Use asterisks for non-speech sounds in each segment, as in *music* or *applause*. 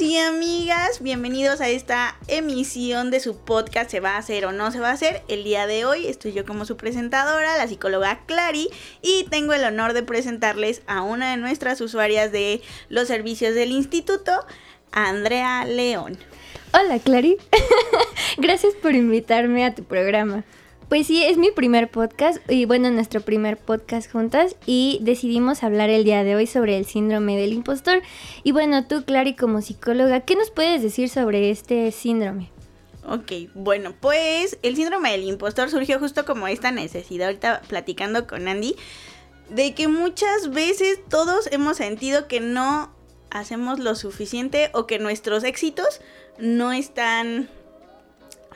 Y amigas, bienvenidos a esta emisión de su podcast ¿Se va a hacer o no se va a hacer? El día de hoy estoy yo como su presentadora, la psicóloga Clary, y tengo el honor de presentarles a una de nuestras usuarias de los servicios del instituto, Andrea León. Hola Clary, *laughs* gracias por invitarme a tu programa. Pues sí, es mi primer podcast y bueno, nuestro primer podcast juntas y decidimos hablar el día de hoy sobre el síndrome del impostor. Y bueno, tú, Clary, como psicóloga, ¿qué nos puedes decir sobre este síndrome? Ok, bueno, pues el síndrome del impostor surgió justo como esta necesidad, ahorita platicando con Andy, de que muchas veces todos hemos sentido que no hacemos lo suficiente o que nuestros éxitos no están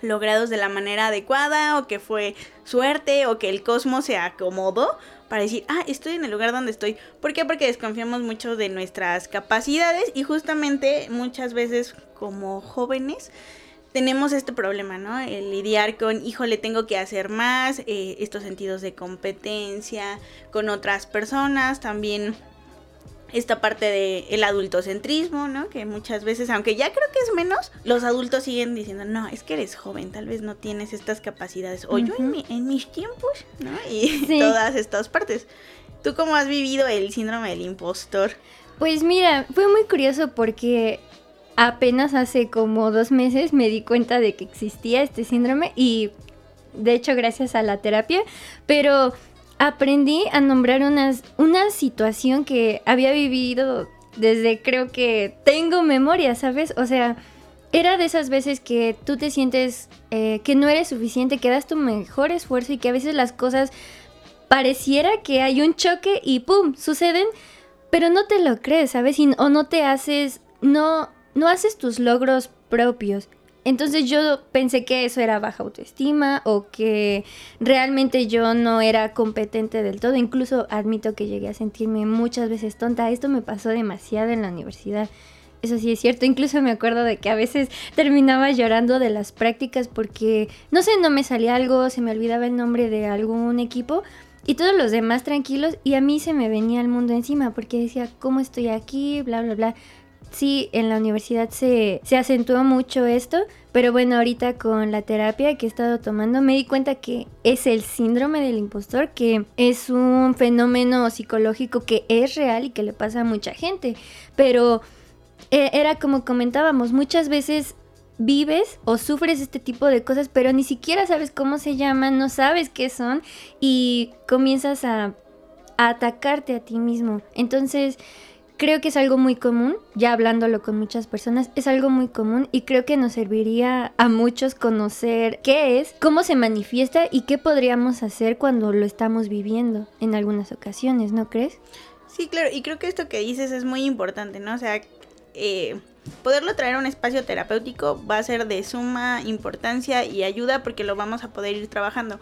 logrados de la manera adecuada o que fue suerte o que el cosmos se acomodó para decir, ah, estoy en el lugar donde estoy. ¿Por qué? Porque desconfiamos mucho de nuestras capacidades y justamente muchas veces como jóvenes tenemos este problema, ¿no? El lidiar con, híjole, tengo que hacer más, eh, estos sentidos de competencia con otras personas, también esta parte del el adultocentrismo, ¿no? Que muchas veces, aunque ya creo que es menos, los adultos siguen diciendo, no, es que eres joven, tal vez no tienes estas capacidades. O yo en, mis tiempos, ¿no? Y *laughs* todas estas partes. ¿Tú cómo has vivido el síndrome del impostor? Pues mira, fue muy curioso porque apenas hace como dos meses me di cuenta de que existía este síndrome y de hecho gracias a la terapia, pero aprendí a nombrar unas, una situación que había vivido desde creo que tengo memoria, ¿sabes? O sea, era de esas veces que tú te sientes eh, que no eres suficiente, que das tu mejor esfuerzo y que a veces las cosas pareciera que hay un choque y ¡pum! suceden, pero no te lo crees, ¿sabes? o no te haces, no, no haces tus logros propios. Entonces yo pensé que eso era baja autoestima o que realmente yo no era competente del todo. Incluso admito que llegué a sentirme muchas veces tonta. Esto me pasó demasiado en la universidad. Eso sí es cierto. Incluso me acuerdo de que a veces terminaba llorando de las prácticas porque, no sé, no me salía algo, se me olvidaba el nombre de algún equipo y todos los demás tranquilos y a mí se me venía el mundo encima porque decía, ¿cómo estoy aquí? Bla, bla, bla sí, en la universidad se, se acentuó mucho esto, pero bueno, ahorita con la terapia que he estado tomando me di cuenta que es el síndrome del impostor, que es un fenómeno psicológico que es real y que le pasa a mucha gente, pero eh, era como comentábamos, muchas veces vives o sufres este tipo de cosas, pero ni siquiera sabes cómo se llaman, no sabes qué son y comienzas a, a atacarte a ti mismo. Entonces, creo que es algo muy común, ya hablándolo con muchas personas, es algo muy común y creo que nos serviría a muchos conocer qué es, cómo se manifiesta y qué podríamos hacer cuando lo estamos viviendo en algunas ocasiones, ¿no crees? Sí, claro, y creo que esto que dices es muy importante, ¿no? O sea, eh, poderlo traer a un espacio terapéutico va a ser de suma importancia y ayuda porque lo vamos a poder ir trabajando.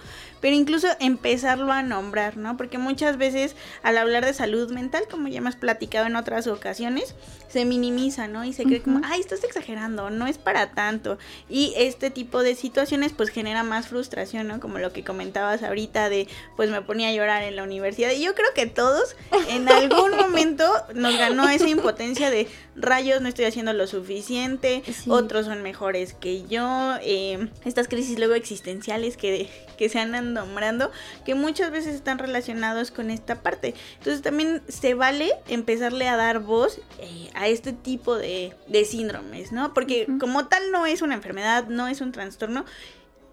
Pero incluso empezarlo a nombrar, ¿no? Porque muchas veces al hablar de salud mental, como ya hemos platicado en otras ocasiones, se minimiza, ¿no? Y se cree como, ay, estás exagerando, no es para tanto. Y este tipo de situaciones pues genera más frustración, ¿no? Como lo que comentabas ahorita de, pues me ponía a llorar en la universidad. Y yo creo que todos en algún *laughs* momento nos ganó esa impotencia de, rayos, no estoy haciendo lo suficiente, otros son mejores que yo, eh, estas crisis luego existenciales que, que se andan nombrando, que muchas veces están relacionados con esta parte. Entonces también se vale empezarle a dar voz eh, a este tipo de, síndromes, ¿no? Porque como tal no es una enfermedad, no es un trastorno,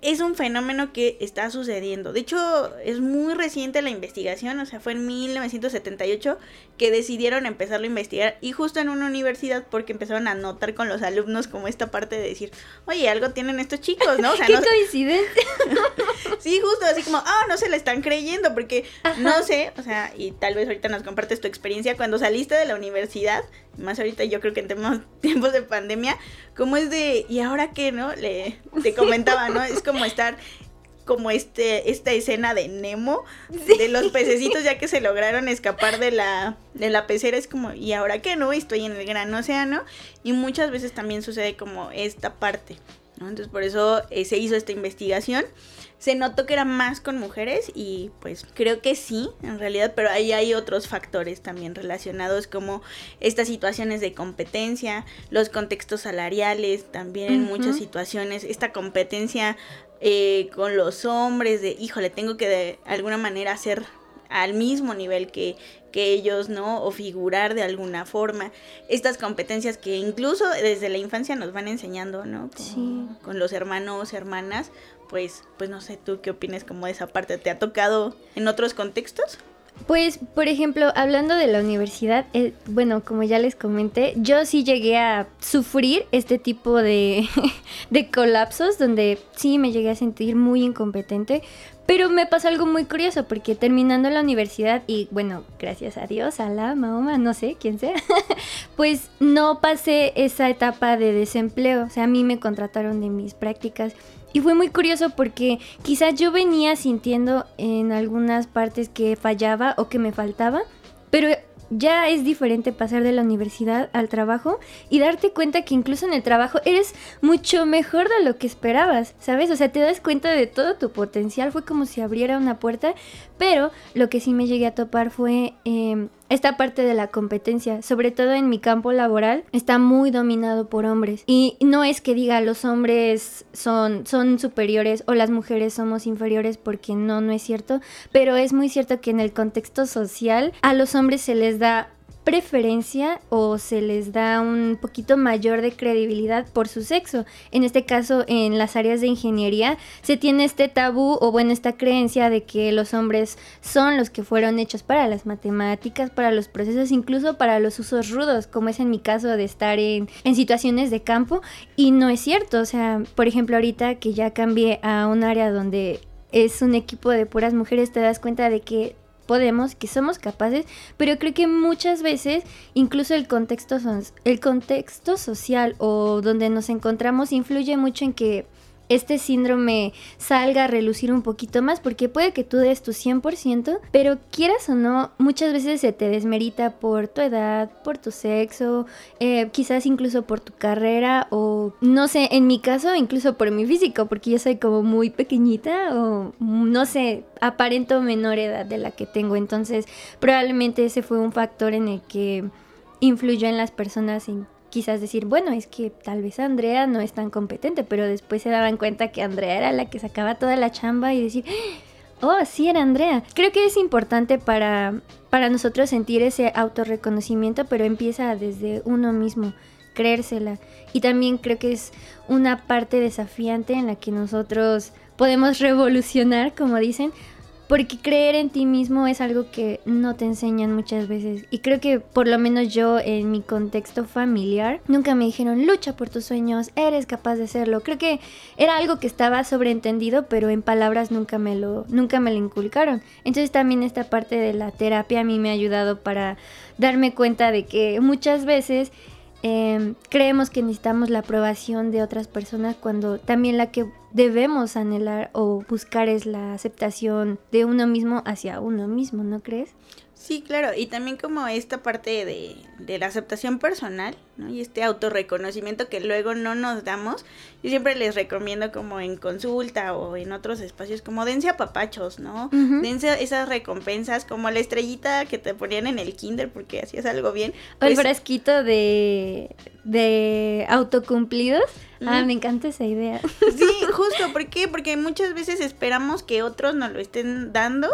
es un fenómeno que está sucediendo. De hecho, es muy reciente la investigación, o sea, fue en 1978 que decidieron empezarlo a investigar y justo en una universidad porque empezaron a notar con los alumnos como esta parte de decir, oye, algo tienen estos chicos, ¿no? O sea, *laughs* ¿Qué coincidencia? *laughs* sí, justo así como, ah, no se le están creyendo porque no sé, o sea, y tal vez ahorita nos compartes tu experiencia cuando saliste de la universidad, más ahorita yo creo que en *laughs* tiempos de pandemia, como es de, ¿y ahora qué, no? Le, te comentaba, ¿no? Es como estar como este esta escena de Nemo de los pececitos ya que se lograron escapar de la de la pecera es como y ahora qué no estoy en el gran océano. Y muchas veces también sucede como esta parte ¿no? entonces por eso eh, se hizo esta investigación se notó que era más con mujeres y pues creo que sí, en realidad, pero ahí hay otros factores también relacionados como estas situaciones de competencia, los contextos salariales, también en muchas situaciones, esta competencia eh, con los hombres de, híjole, tengo que de alguna manera ser al mismo nivel que, que ellos, ¿no? O figurar de alguna forma. Estas competencias que incluso desde la infancia nos van enseñando, ¿no? sí. con los hermanos, hermanas, pues, pues no sé, tú qué opinas como esa parte, ¿te ha tocado en otros contextos? Pues, por ejemplo, hablando de la universidad, eh, bueno, como ya les comenté, yo sí llegué a sufrir este tipo de, *laughs* de colapsos donde sí me llegué a sentir muy incompetente, pero me pasó algo muy curioso porque terminando la universidad y bueno, gracias a Dios, a la Mahoma, no sé quién sea, *laughs* pues no pasé esa etapa de desempleo, o sea, a mí me contrataron de mis prácticas y fue muy curioso porque quizás yo venía sintiendo en algunas partes que fallaba o que me faltaba, pero ya es diferente pasar de la universidad al trabajo y darte cuenta que incluso en el trabajo eres mucho mejor de lo que esperabas, ¿sabes? O sea, te das cuenta de todo tu potencial, fue como si abriera una puerta, pero lo que sí me llegué a topar fue em, esta parte de la competencia, sobre todo en mi campo laboral, está muy dominado por hombres. Y no es que diga los hombres son, son superiores o las mujeres somos inferiores porque no, no es cierto, pero es muy cierto que en el contexto social a los hombres se les da preferencia o se les da un poquito mayor de credibilidad por su sexo. En este caso, en las áreas de ingeniería, se tiene este tabú o bueno, esta creencia de que los hombres son los que fueron hechos para las matemáticas, para los procesos, incluso para los usos rudos, como es en mi caso de estar en, situaciones de campo. Y no es cierto, o sea, por ejemplo, ahorita que ya cambié a un área donde es un equipo de puras mujeres, te das cuenta de que podemos, que somos capaces, pero creo que muchas veces incluso el contexto, el contexto social o donde nos encontramos influye mucho en que este síndrome salga a relucir un poquito más, porque puede que tú des tu 100%, pero quieras o no, muchas veces se te desmerita por tu edad, por tu sexo, eh, quizás incluso por tu carrera o no sé, en mi caso incluso por mi físico, porque yo soy como muy pequeñita o no sé, aparento menor edad de la que tengo, entonces probablemente ese fue un factor en el que influyó en las personas en quizás decir, bueno, es que tal vez Andrea no es tan competente, pero después se daban cuenta que Andrea era la que sacaba toda la chamba y decir, oh, sí era Andrea. Creo que es importante para, para nosotros sentir ese autorreconocimiento, pero empieza desde uno mismo, creérsela. Y también creo que es una parte desafiante en la que nosotros podemos revolucionar, como dicen, porque creer en ti mismo es algo que no te enseñan muchas veces. Y creo que por lo menos yo en mi contexto familiar nunca me dijeron lucha por tus sueños, eres capaz de hacerlo. Creo que era algo que estaba sobreentendido, pero en palabras nunca me lo, nunca me lo inculcaron. Entonces también esta parte de la terapia a mí me ha ayudado para darme cuenta de que muchas veces Em, creemos que necesitamos la aprobación de otras personas cuando también la que debemos anhelar o buscar es la aceptación de uno mismo hacia uno mismo, ¿no crees? Sí, claro, y también como esta parte de, de, la aceptación personal, ¿no? Y este autorreconocimiento que luego no nos damos. Yo siempre les recomiendo como en consulta o en otros espacios, como dense a papachos, ¿no? Dense esas recompensas, como la estrellita que te ponían en el kinder porque hacías algo bien. o el pues frasquito de, de autocumplidos. Ah, me encanta esa idea. Sí, *laughs* justo, ¿por qué? Porque muchas veces esperamos que otros nos lo estén dando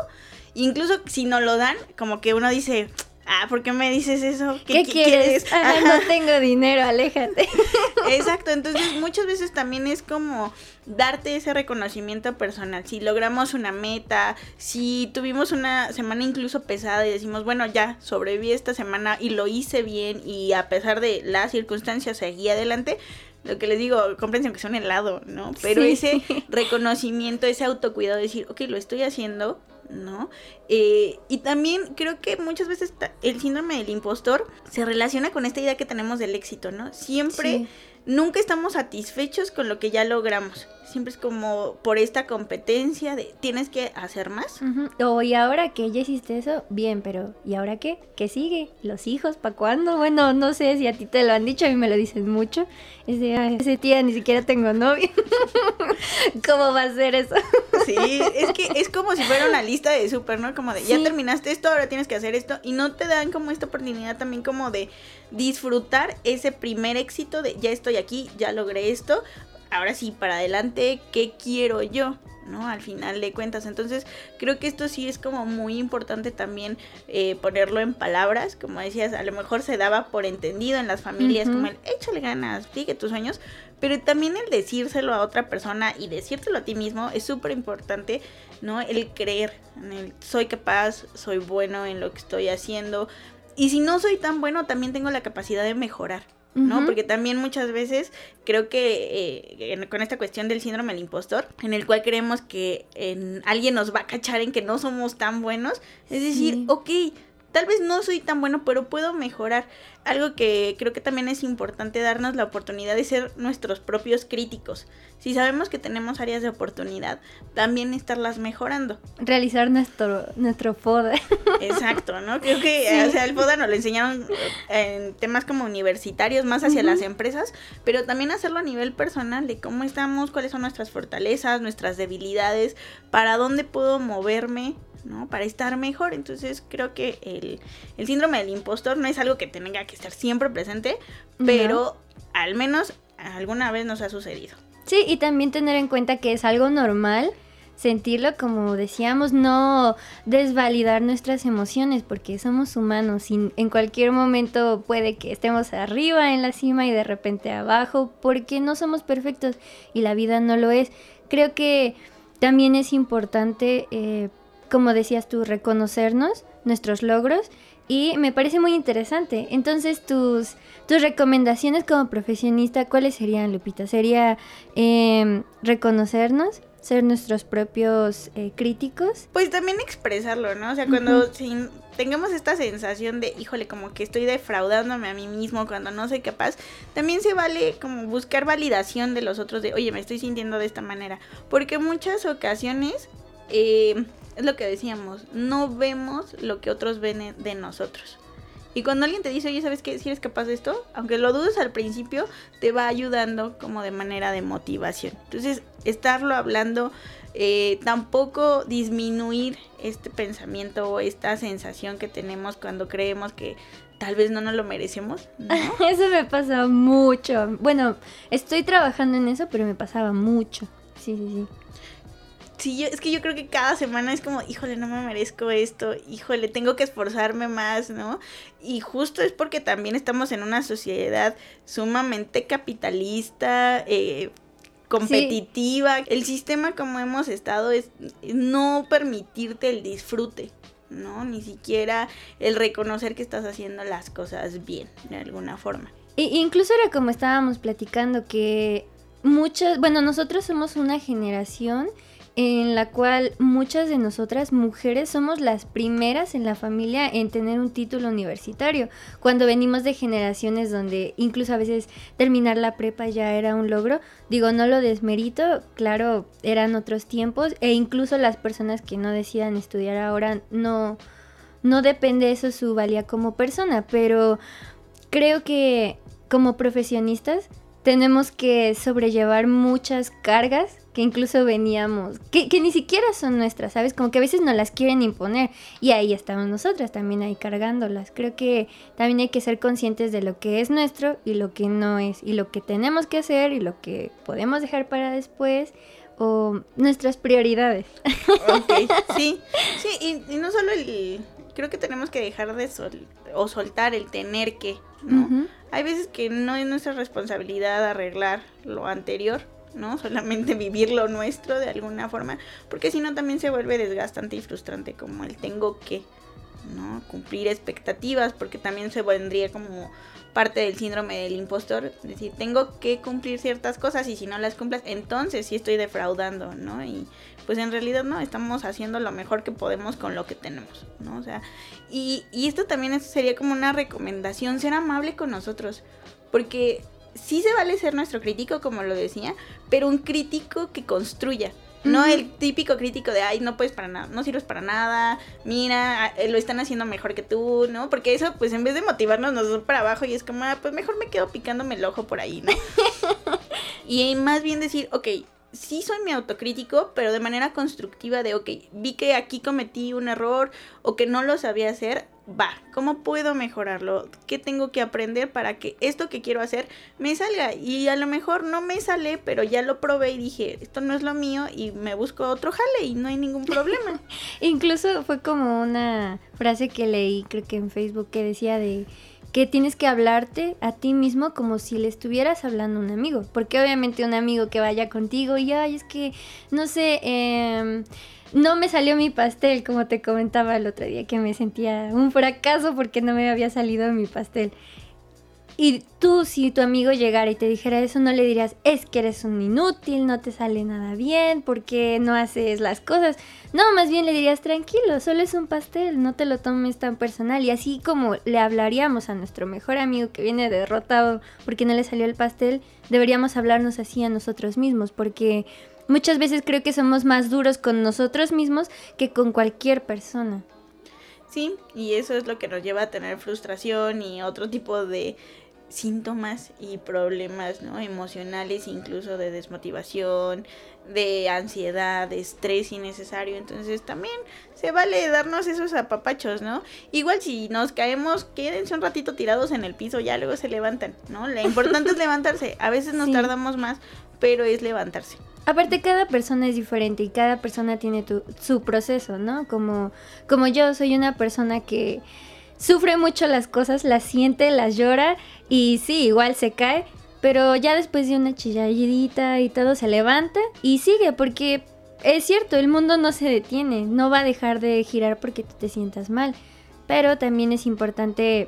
Incluso si no lo dan, como que uno dice, ah, ¿por qué me dices eso? ¿Qué, quieres? Ah, no tengo dinero, aléjate. *laughs* Exacto, entonces muchas veces también es como darte ese reconocimiento personal. Si logramos una meta, si tuvimos una semana incluso pesada y decimos, bueno, ya sobreviví esta semana y lo hice bien y a pesar de las circunstancias seguí adelante, lo que les digo, comprensión que son helado, ¿no? Pero ese *laughs* reconocimiento, ese autocuidado, de decir, ok, lo estoy haciendo, ¿no? Eh, y también creo que muchas veces el síndrome del impostor se relaciona con esta idea que tenemos del éxito, ¿no? Siempre, nunca estamos satisfechos con lo que ya logramos siempre es como por esta competencia de tienes que hacer más. O y ahora que ya hiciste eso, bien, pero ¿y ahora qué? ¿Qué sigue? ¿Los hijos? ¿Para cuándo? Bueno, no sé si a ti te lo han dicho, a mí me lo dicen mucho. Es de, ese tía ni siquiera tengo novio. *laughs* ¿Cómo va a ser eso? sí, es que es como si fuera una lista de súper, ¿no? Como de, ya terminaste esto, ahora tienes que hacer esto. Y no te dan como esta oportunidad también como de disfrutar ese primer éxito de, ya estoy aquí, ya logré esto ahora sí, para adelante, ¿qué quiero yo? ¿no? Al final de cuentas. Entonces, creo que esto sí es como muy importante también eh, ponerlo en palabras. Como decías, a lo mejor se daba por entendido en las familias, como el échale ganas, sigue tus sueños. Pero también el decírselo a otra persona y decírtelo a ti mismo es súper importante, ¿no? El creer en el soy capaz, soy bueno en lo que estoy haciendo. Y si no soy tan bueno, también tengo la capacidad de mejorar. ¿No? Porque también muchas veces creo que eh, con esta cuestión del síndrome del impostor, en el cual creemos que en, alguien nos va a cachar en que no somos tan buenos, es decir, ok, tal vez no soy tan bueno, pero puedo mejorar. Algo que creo que también es importante darnos la oportunidad de ser nuestros propios críticos. Si sabemos que tenemos áreas de oportunidad, también estarlas mejorando. Realizar nuestro, nuestro FODA. *laughs* Exacto, ¿no? Creo que o sea, el FODA nos lo enseñaron en temas como universitarios, más hacia las empresas, pero también hacerlo a nivel personal, de cómo estamos, cuáles son nuestras fortalezas, nuestras debilidades, para dónde puedo moverme, ¿no? Para estar mejor. Entonces creo que el, el, síndrome del impostor no es algo que tenga que estar siempre presente, pero al menos alguna vez nos ha sucedido. Sí, y también tener en cuenta que es algo normal sentirlo, como decíamos, no desvalidar nuestras emociones, porque somos humanos y en cualquier momento puede que estemos arriba en la cima y de repente abajo, porque no somos perfectos y la vida no lo es. Creo que también es importante eh, como decías tú, reconocernos, nuestros logros y me parece muy interesante. Entonces, tus, tus recomendaciones como profesionista, ¿cuáles serían, Lupita? ¿Sería em, reconocernos? ser nuestros propios eh, críticos. Pues también expresarlo, ¿no? O sea, cuando tengamos esta sensación de, híjole, como que estoy defraudándome a mí mismo cuando no soy capaz, también se vale como buscar validación de los otros de, oye, me estoy sintiendo de esta manera. Porque muchas ocasiones eh, es lo que decíamos, no vemos lo que otros ven de nosotros. Y cuando alguien te dice, oye, ¿sabes qué? Si eres capaz de esto, aunque lo dudes al principio, te va ayudando como de manera de motivación. Entonces, estarlo hablando, eh, tampoco disminuir este pensamiento o esta sensación que tenemos cuando creemos que tal vez no nos lo merecemos. *laughs* eso me pasa mucho. Bueno, estoy trabajando en eso, pero me pasaba mucho. Sí, sí, sí. Sí, es que yo creo que cada semana es como, híjole, no me merezco esto, híjole, tengo que esforzarme más, ¿no? Y justo es porque también estamos en una sociedad sumamente capitalista, eh, competitiva. El sistema como hemos estado es no permitirte el disfrute, ¿no? Ni siquiera el reconocer que estás haciendo las cosas bien, de alguna forma. E incluso era como estábamos platicando que muchas, bueno, nosotros somos una generación en la cual muchas de nosotras mujeres somos las primeras en la familia en tener un título universitario, cuando venimos de generaciones donde incluso a veces terminar la prepa ya era un logro, digo, no lo desmerito, claro, eran otros tiempos e incluso las personas que no decidan estudiar ahora no, no depende eso su valía como persona, pero creo que como profesionistas tenemos que sobrellevar muchas cargas que incluso veníamos, que, ni siquiera son nuestras, ¿sabes? Como que a veces nos las quieren imponer y ahí estamos nosotras también ahí cargándolas. Creo que también hay que ser conscientes de lo que es nuestro y lo que no es, y lo que tenemos que hacer y lo que podemos dejar para después o nuestras prioridades. Ok, *laughs* sí, sí, y, y no solo el creo que tenemos que dejar de sol o soltar el tener que, ¿no? Hay veces que no es nuestra responsabilidad arreglar lo anterior, ¿no? *laughs* Solamente vivir lo nuestro de alguna forma, porque si no también se vuelve desgastante y frustrante como el tengo que, ¿no? Cumplir expectativas, porque también se vendría como parte del síndrome del impostor, es decir, tengo que cumplir ciertas cosas y si no las cumplas, entonces sí estoy defraudando, ¿no? Y pues en realidad no, estamos haciendo lo mejor que podemos con lo que tenemos, ¿no? O sea, y, y esto también sería como una recomendación, ser amable con nosotros, porque sí se vale ser nuestro crítico, como lo decía, pero un crítico que construya, no el típico crítico de, ay, no puedes para nada, no sirves para nada, mira, lo están haciendo mejor que tú, ¿no? Porque eso, pues en vez de motivarnos, nos da para abajo y es como, ah, pues mejor me quedo picándome el ojo por ahí, ¿no? *laughs* y más bien decir, ok, sí soy mi autocrítico, pero de manera constructiva de, ok, vi que aquí cometí un error o que no lo sabía hacer, va, ¿cómo puedo mejorarlo? ¿Qué tengo que aprender para que esto que quiero hacer me salga? Y a lo mejor no me sale, pero ya lo probé y dije, esto no es lo mío y me busco otro jale y no hay ningún problema. *laughs* Incluso fue como una frase que leí, creo que en Facebook, que decía de que tienes que hablarte a ti mismo como si le estuvieras hablando a un amigo. Porque obviamente un amigo que vaya contigo y, ay, es que, no sé, eh, no me salió mi pastel, como te comentaba el otro día, que me sentía un fracaso porque no me había salido mi pastel. Y tú, si tu amigo llegara y te dijera eso, no le dirías, es que eres un inútil, no te sale nada bien, porque no haces las cosas. No, más bien le dirías, tranquilo, solo es un pastel, no te lo tomes tan personal. Y así como le hablaríamos a nuestro mejor amigo que viene derrotado porque no le salió el pastel, deberíamos hablarnos así a nosotros mismos, porque muchas veces creo que somos más duros con nosotros mismos que con cualquier persona. Sí, y eso es lo que nos lleva a tener frustración y otro tipo de síntomas y problemas ¿no? emocionales, incluso de desmotivación, de ansiedad, de estrés innecesario. Entonces también se vale darnos esos apapachos, ¿no? Igual si nos caemos, quédense un ratito tirados en el piso, ya luego se levantan, ¿no? Lo importante es *laughs* levantarse. A veces nos tardamos más, pero es levantarse. Aparte, cada persona es diferente y cada persona tiene su proceso, ¿no? Como, como yo soy una persona que sufre mucho las cosas, las siente, las llora y sí, igual se cae, pero ya después de una chilladita y todo se levanta y sigue porque es cierto, el mundo no se detiene, no va a dejar de girar porque tú te sientas mal, pero también es importante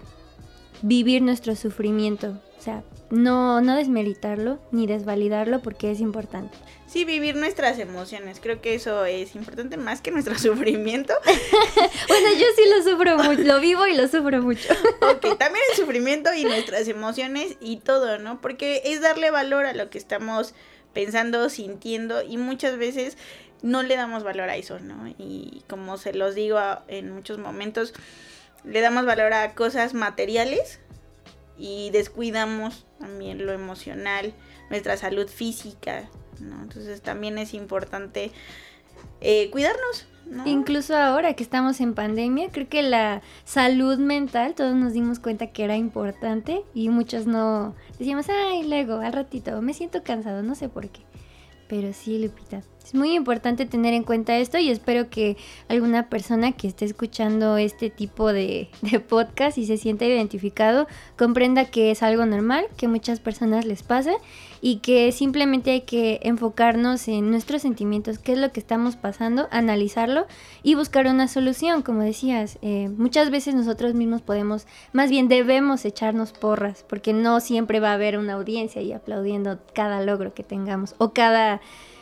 vivir nuestro sufrimiento, o sea, no, no desmeritarlo ni desvalidarlo porque es importante. Sí, vivir nuestras emociones. Creo que eso es importante más que nuestro *laughs* sufrimiento. *laughs* bueno, yo sí lo sufro mucho, lo vivo y lo sufro mucho. *laughs* ok, también el sufrimiento y nuestras emociones y todo, ¿no? Porque es darle valor a lo que estamos pensando, sintiendo y muchas veces no le damos valor a eso, ¿no? Y como se los digo en muchos momentos, le damos valor a cosas materiales y descuidamos también lo emocional, nuestra salud física, ¿no? Entonces también es importante eh, cuidarnos. ¿no? Incluso ahora que estamos en pandemia, creo que la salud mental, todos nos dimos cuenta que era importante y muchos no decíamos, ay, luego, al ratito, me siento cansado, no sé por qué. Pero sí, Lupita, es muy importante tener en cuenta esto y espero que alguna persona que esté escuchando este tipo *laughs* de, podcast y se sienta identificado comprenda que es algo normal, que muchas personas les pasa y que simplemente hay que enfocarnos en nuestros sentimientos, qué es lo que estamos pasando, analizarlo y buscar una solución. Como decías, eh, muchas veces nosotros mismos podemos, más bien debemos echarnos porras, porque no siempre va a haber una audiencia y aplaudiendo cada logro que tengamos o cada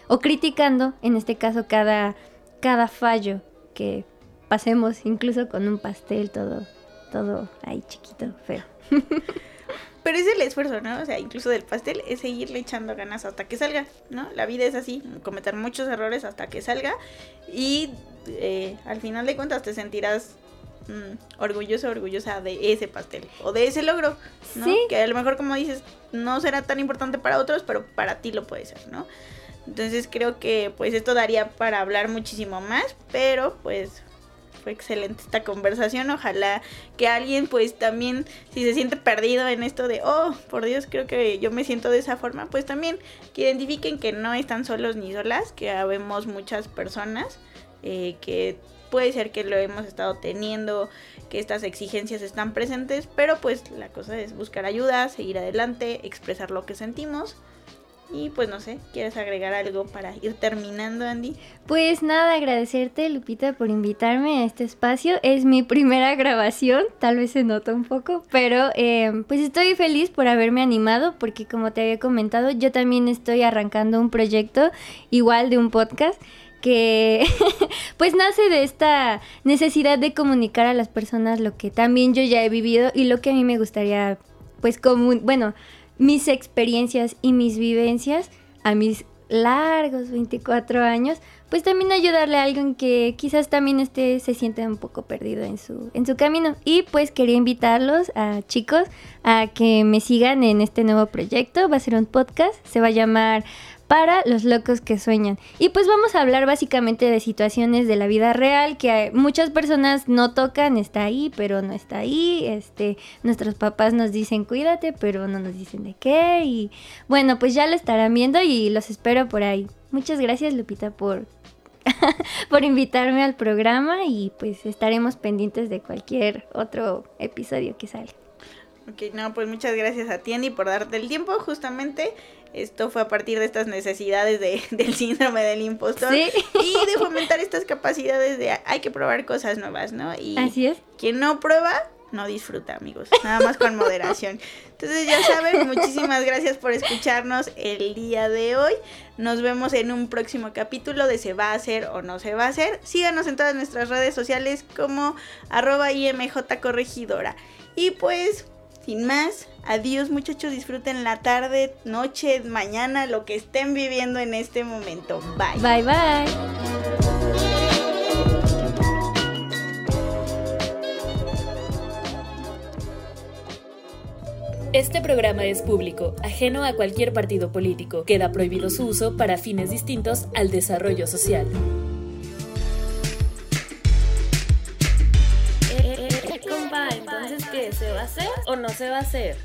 o criticando, en este caso cada cada fallo que pasemos, incluso con un pastel todo todo ahí chiquito, feo. *laughs* Pero es el esfuerzo, ¿no? O sea, incluso del pastel es seguirle echando ganas hasta que salga, ¿no? La vida es así, cometer muchos errores hasta que salga y eh, al final de cuentas te sentirás mm, orgulloso, orgullosa de ese pastel o de ese logro, ¿no? ¿Sí? Que a lo mejor, como dices, no será tan importante para otros, pero para ti lo puede ser, ¿no? Entonces creo que pues esto daría para hablar muchísimo más, pero pues fue excelente esta conversación. Ojalá que alguien pues también si se siente perdido en esto de, oh, por Dios, creo que yo me siento de esa forma, pues también que identifiquen que no están solos ni solas, que habemos muchas personas eh, que puede ser que lo hemos estado teniendo, que estas exigencias están presentes, pero pues la cosa es buscar ayuda, seguir adelante, expresar lo que sentimos y pues no sé, ¿quieres agregar algo para ir terminando, Andy? Pues nada, agradecerte, Lupita, por invitarme a este espacio. Es mi primera grabación, tal vez se nota un poco, pero eh, pues estoy feliz por haberme animado porque como te había comentado, yo también estoy arrancando un proyecto igual de un podcast que *laughs* pues nace de esta necesidad de comunicar a las personas lo que también yo ya he vivido y lo que a mí me gustaría pues bueno mis experiencias y mis vivencias a mis largos 24 años, pues también ayudarle a alguien que quizás también esté, se siente un poco perdido en su, en su camino. Y pues quería invitarlos a chicos a que me sigan en este nuevo proyecto. Va a ser un podcast, se va a llamar para los locos que sueñan. Y pues vamos a hablar básicamente de situaciones de la vida real que muchas personas no tocan, está ahí, pero no está ahí. Este, nuestros papás nos dicen cuídate, pero no nos dicen de qué. Y bueno, pues ya lo estarán viendo y los espero por ahí. Muchas gracias Lupita por *laughs* por invitarme al programa y pues estaremos pendientes de cualquier otro episodio que salga. Ok, no, pues muchas gracias a ti Andy por darte el tiempo justamente esto fue a partir de estas necesidades de, *laughs* del síndrome del impostor y de fomentar estas capacidades de hay que probar cosas nuevas, ¿no? Y Así es. Quien no prueba, no disfruta, amigos. Nada más con moderación. Entonces, ya saben, muchísimas gracias por escucharnos el día de hoy. Nos vemos en un próximo capítulo de Se va a hacer o no se va a hacer. Síganos en todas nuestras redes sociales como arroba IMJ Corregidora. Y pues, sin más, adiós muchachos, disfruten la tarde, noche, mañana, lo que estén viviendo en este momento. Bye. Bye bye. Este programa es público, ajeno a cualquier partido político. Queda prohibido su uso para fines distintos al desarrollo social. ¿Se va a hacer o no se va a hacer?